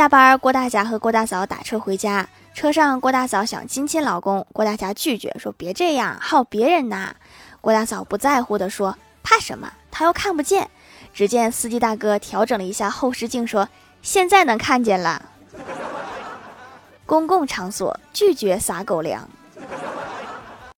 下班郭大侠和郭大嫂打车回家车上郭大嫂想亲亲老公郭大侠拒绝说别这样还有别人呢郭大嫂不在乎的说怕什么？他又看不见。只见司机大哥调整了一下后视镜说现在能看见了。公共场所拒绝撒狗粮。